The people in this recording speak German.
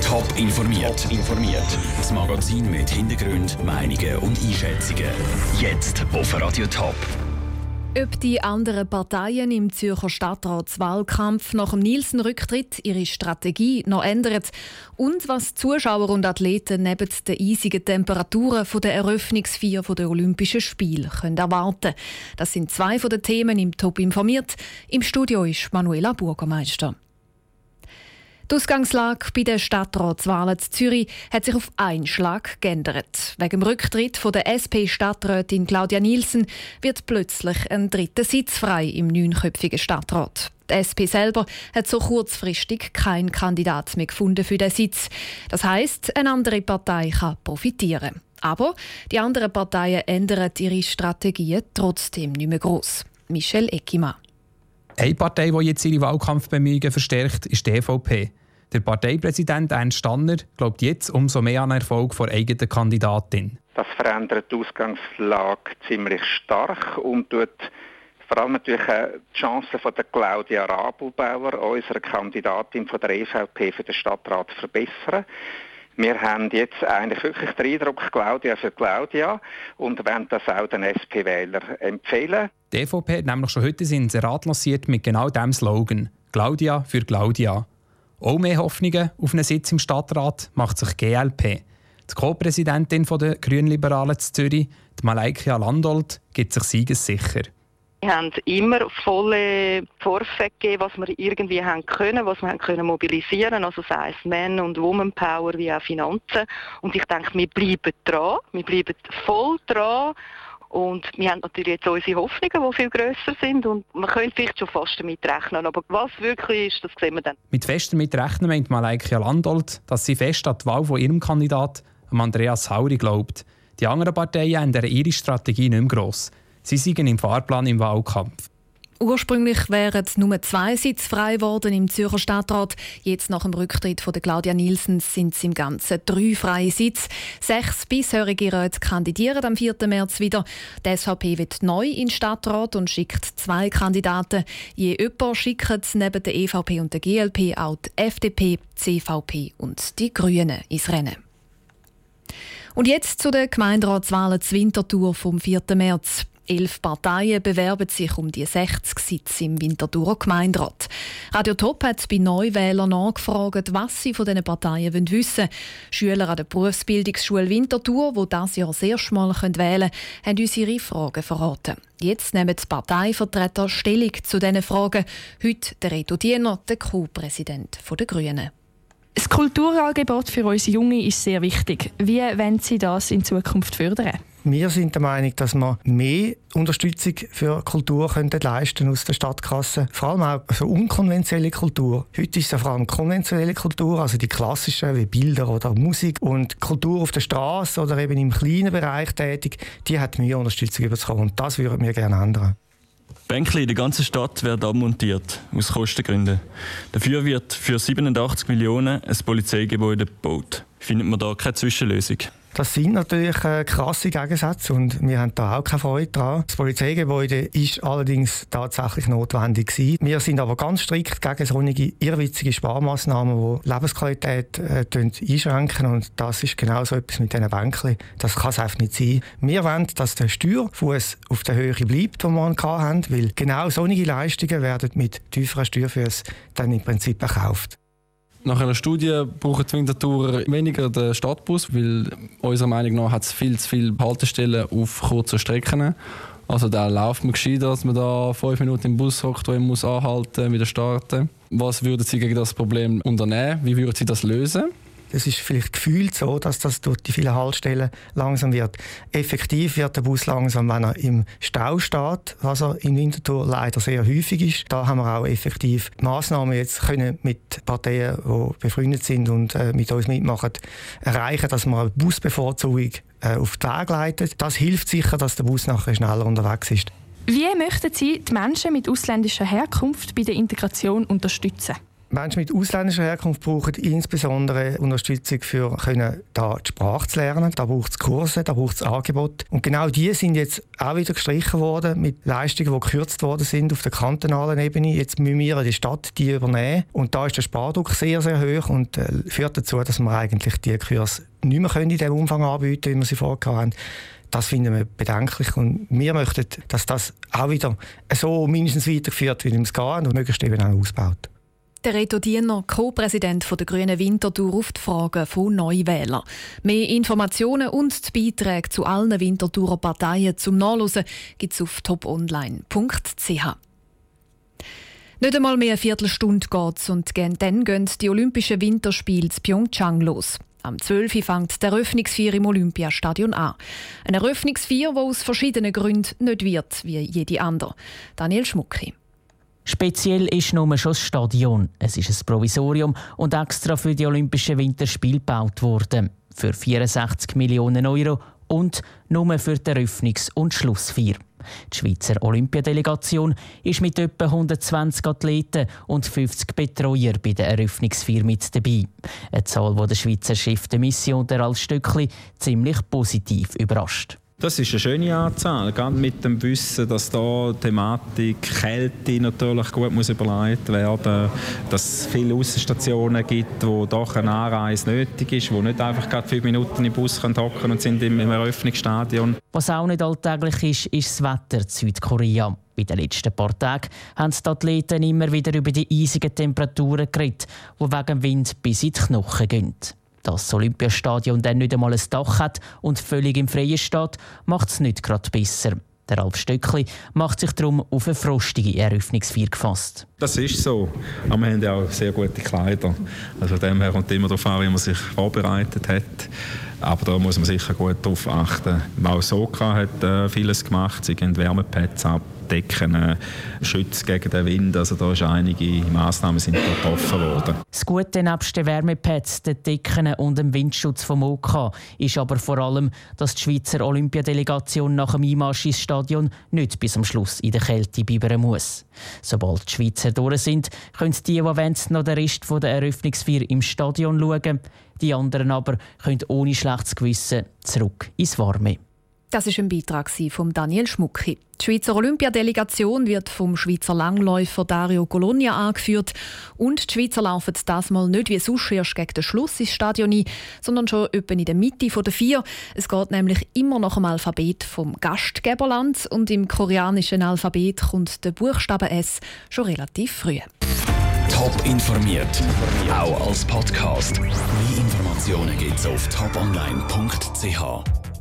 Top informiert. informiert. Das Magazin mit Hintergrund, Meinungen und Einschätzungen. Jetzt auf Radio Top. Ob die anderen Parteien im Zürcher Stadtratswahlkampf nach dem Nielsen-Rücktritt ihre Strategie noch ändern und was Zuschauer und Athleten neben den eisigen Temperaturen der Eröffnungsfeier der Olympischen Spiele können erwarten Das sind zwei von den Themen im Top informiert. Im Studio ist Manuela Burgermeister. Die Ausgangslage bei den Stadtratswahlen in Zürich hat sich auf einen Schlag geändert. Wegen dem Rücktritt von der SP-Stadträtin Claudia Nielsen wird plötzlich ein dritter Sitz frei im neunköpfigen Stadtrat. Die SP selber hat so kurzfristig keinen Kandidat mehr gefunden für den Sitz. Das heißt, eine andere Partei kann profitieren. Aber die anderen Parteien ändern ihre Strategien trotzdem nicht mehr gross. Michel Eckimann. Eine Partei, die jetzt ihre Wahlkampfbemühungen verstärkt, ist die EVP. Der Parteipräsident Ernst Stanner glaubt jetzt umso mehr an Erfolg der eigenen Kandidatin. Das verändert die Ausgangslage ziemlich stark und tut vor allem natürlich die Chancen von der Claudia Rabelbauer, unserer Kandidatin von der EVP für den Stadtrat, verbessern. Wir haben jetzt eigentlich wirklich den Eindruck, Claudia für Claudia und wollen das auch den SP-Wählern empfehlen. Die EVP hat nämlich schon heute seinen Rat lanciert mit genau diesem Slogan «Claudia für Claudia». Auch mehr Hoffnungen auf einen Sitz im Stadtrat macht sich GLP. Die Co-Präsidentin der Grünliberalen Zürich, die Malaika Landolt, gibt sich siegessicher. Wir haben immer volle Vorfälle gegeben, was wir irgendwie haben können, was wir haben können mobilisieren, also sei es Men- und Womanpower wie auch Finanzen. Und ich denke, wir bleiben dran, wir bleiben voll dran. Und wir haben natürlich jetzt unsere Hoffnungen, die viel grösser sind. Und man könnte vielleicht schon fast damit rechnen. Aber was wirklich ist, das sehen wir dann. Mit fest damit rechnen meint Malaika Landolt, dass sie fest an die Wahl von ihrem Kandidat, Andreas Hauri, glaubt. Die anderen Parteien ändern ihre Strategie nicht mehr gross. Sie sind im Fahrplan im Wahlkampf. Ursprünglich wären nur zwei Sitze frei geworden im Zürcher Stadtrat. Jetzt nach dem Rücktritt von Claudia Nielsen sind es im Ganzen drei freie Sitze. Sechs bisherige Räte kandidieren am 4. März wieder. Die SVP wird neu in den Stadtrat und schickt zwei Kandidaten. Je öpper schicken neben der EVP und der GLP auch die FDP, CVP und die Grünen ins Rennen. Und jetzt zu den Gemeinderatswahlen zur Wintertour vom 4. März. Elf Parteien bewerben sich um die 60 Sitze im Winterthurer Gemeinderat. Radio Top hat bei Neuwählern nachgefragt, was sie von diesen Parteien wissen wollen. Schüler an der Berufsbildungsschule Winterthur, die dieses Jahr das erste Mal wählen können, haben uns ihre Fragen verraten. Jetzt nehmen die Parteivertreter Stellung zu diesen Fragen. Heute der Reto Diener, der Co-Präsident der Grünen. Das Kulturangebot für unsere Jungen ist sehr wichtig. Wie wollen Sie das in Zukunft fördern? Wir sind der Meinung, dass wir mehr Unterstützung für Kultur könnten leisten aus der Stadtkasse. Vor allem auch für unkonventionelle Kultur. Heute ist es vor allem konventionelle Kultur, also die klassischen wie Bilder oder Musik. Und Kultur auf der Straße oder eben im kleinen Bereich tätig, die hat mehr Unterstützung bekommen. Und das würden wir gerne ändern. Bänkli in der ganzen Stadt werden abmontiert, aus Kostengründen. Dafür wird für 87 Millionen ein Polizeigebäude gebaut. Findet man da keine Zwischenlösung? Das sind natürlich äh, krasse Gegensätze und wir haben da auch keine Freude dran. Das Polizeigebäude ist allerdings tatsächlich notwendig gewesen. Wir sind aber ganz strikt gegen solche irrwitzige Sparmaßnahmen, die Lebensqualität äh, einschränken und das ist genau so etwas mit diesen Bänken. Das kann es einfach nicht sein. Wir wollen, dass der Steuerfuß auf der Höhe bleibt, den wir hatten, weil genau solche Leistungen werden mit tieferen Steuerfüßen dann im Prinzip erkauft. Nach einer Studie brauchen die Winterthurer weniger den Stadtbus, weil unserer Meinung nach hat es viel zu viele Haltestellen auf kurzen Strecken. Also da läuft man gescheiter, dass man da fünf Minuten im Bus hockt, wo man muss anhalten, wieder starten. Was würden Sie gegen das Problem unternehmen? Wie würden Sie das lösen? Es ist vielleicht gefühlt so, dass das durch die vielen Haltestellen langsam wird. Effektiv wird der Bus langsam, wenn er im Stau steht, was er in Winterthur leider sehr häufig ist. Da haben wir auch effektiv Massnahmen jetzt können mit Parteien, die befreundet sind und äh, mit uns mitmachen, erreichen, dass wir eine Busbevorzugung äh, auf den Weg leiten. Das hilft sicher, dass der Bus nachher schneller unterwegs ist. Wie möchten Sie die Menschen mit ausländischer Herkunft bei der Integration unterstützen? Menschen mit ausländischer Herkunft brauchen insbesondere Unterstützung für können, da die Sprache zu lernen. Da braucht es Kurse, da braucht es Angebote. Und genau die sind jetzt auch wieder gestrichen worden mit Leistungen, die gekürzt worden sind auf der kantonalen Ebene. Jetzt müssen wir die Stadt die übernehmen. Und da ist der Spardruck sehr, sehr hoch und äh, führt dazu, dass wir eigentlich die Kurse nicht mehr in dem Umfang anbieten können, wie wir sie vorher haben. Das finden wir bedenklich und wir möchten, dass das auch wieder so mindestens weitergeführt wird, wie es geht und möglichst eben auch ausbaut. Der Reto Diener, Co-Präsident der Grünen Winterthur, auf die Fragen von Neuwählern. Mehr Informationen und die Beiträge zu allen Winterthurer Parteien zum Nachlesen gibt es auf toponline.ch. Nicht einmal mehr eine Viertelstunde geht es und dann gehen die Olympischen Winterspiele in Pyeongchang los. Am 12. Uhr fängt der Eröffnungsfeier im Olympiastadion an. Ein Eröffnungsfeier, wo aus verschiedenen Gründen nicht wird wie jede andere. Daniel Schmucki. Speziell ist nur schon das Stadion. Es ist ein Provisorium und extra für die Olympischen Winterspiele gebaut worden. Für 64 Millionen Euro und nur für die Eröffnungs- und Schlussfeier. Die Schweizer Olympiadelegation ist mit etwa 120 Athleten und 50 Betreuern bei der Eröffnungsfeier mit dabei. Eine Zahl, die der Schweizer Chef der Mission, der Ralf Stöckli, ziemlich positiv überrascht. Das ist eine schöne Anzahl, gerade mit dem Wissen, dass da die Thematik Kälte natürlich gut muss überlegt werden dass es viele Außenstationen gibt, wo doch eine Anreise nötig ist, wo nicht einfach gerade fünf Minuten im Bus hocken und sind im, Eröffnungsstadion. Was auch nicht alltäglich ist, ist das Wetter in Südkorea. In den letzten paar Tagen haben die Athleten immer wieder über die eisigen Temperaturen geredet, die wegen Wind bis in die Knochen gehen. Dass das Olympiastadion dann nicht einmal ein Dach hat und völlig im Freien steht, macht es nicht gerade besser. Der Ralf Stöckli macht sich darum auf eine frostige Eröffnungsfeier gefasst. Das ist so. Aber wir haben ja auch sehr gute Kleider. Also dem her kommt immer darauf an, wie man sich vorbereitet hat. Aber da muss man sicher gut darauf achten. Auch Soka hat äh, vieles gemacht. Sie gehen Wärmepads ab Decken äh, schützt gegen den Wind. Also da sind einige Massnahmen sind getroffen worden. Das Gute nebst den Wärmepads, den Decken und dem Windschutz vom OK ist aber vor allem, dass die Schweizer Olympiadelegation nach dem Einmarsch ins Stadion nicht bis am Schluss in der Kälte bleiben muss. Sobald die Schweizer durch sind, können die, die wollen, noch den Rest der Eröffnungsfeier im Stadion schauen. Die anderen aber können ohne schlechtes Gewissen zurück ins Warme. Das ist ein Beitrag von Daniel Schmucki. Die Schweizer Olympiadelegation wird vom Schweizer Langläufer Dario Colonia angeführt. Und die Schweizer laufen das mal nicht wie sonst erst gegen den Schluss ins Stadion ein, sondern schon etwa in der Mitte der vier. Es geht nämlich immer nach dem Alphabet vom Gastgeberland und im koreanischen Alphabet kommt der Buchstabe S schon relativ früh. Top informiert, auch als Podcast. Mehr Informationen gibt's auf toponline.ch.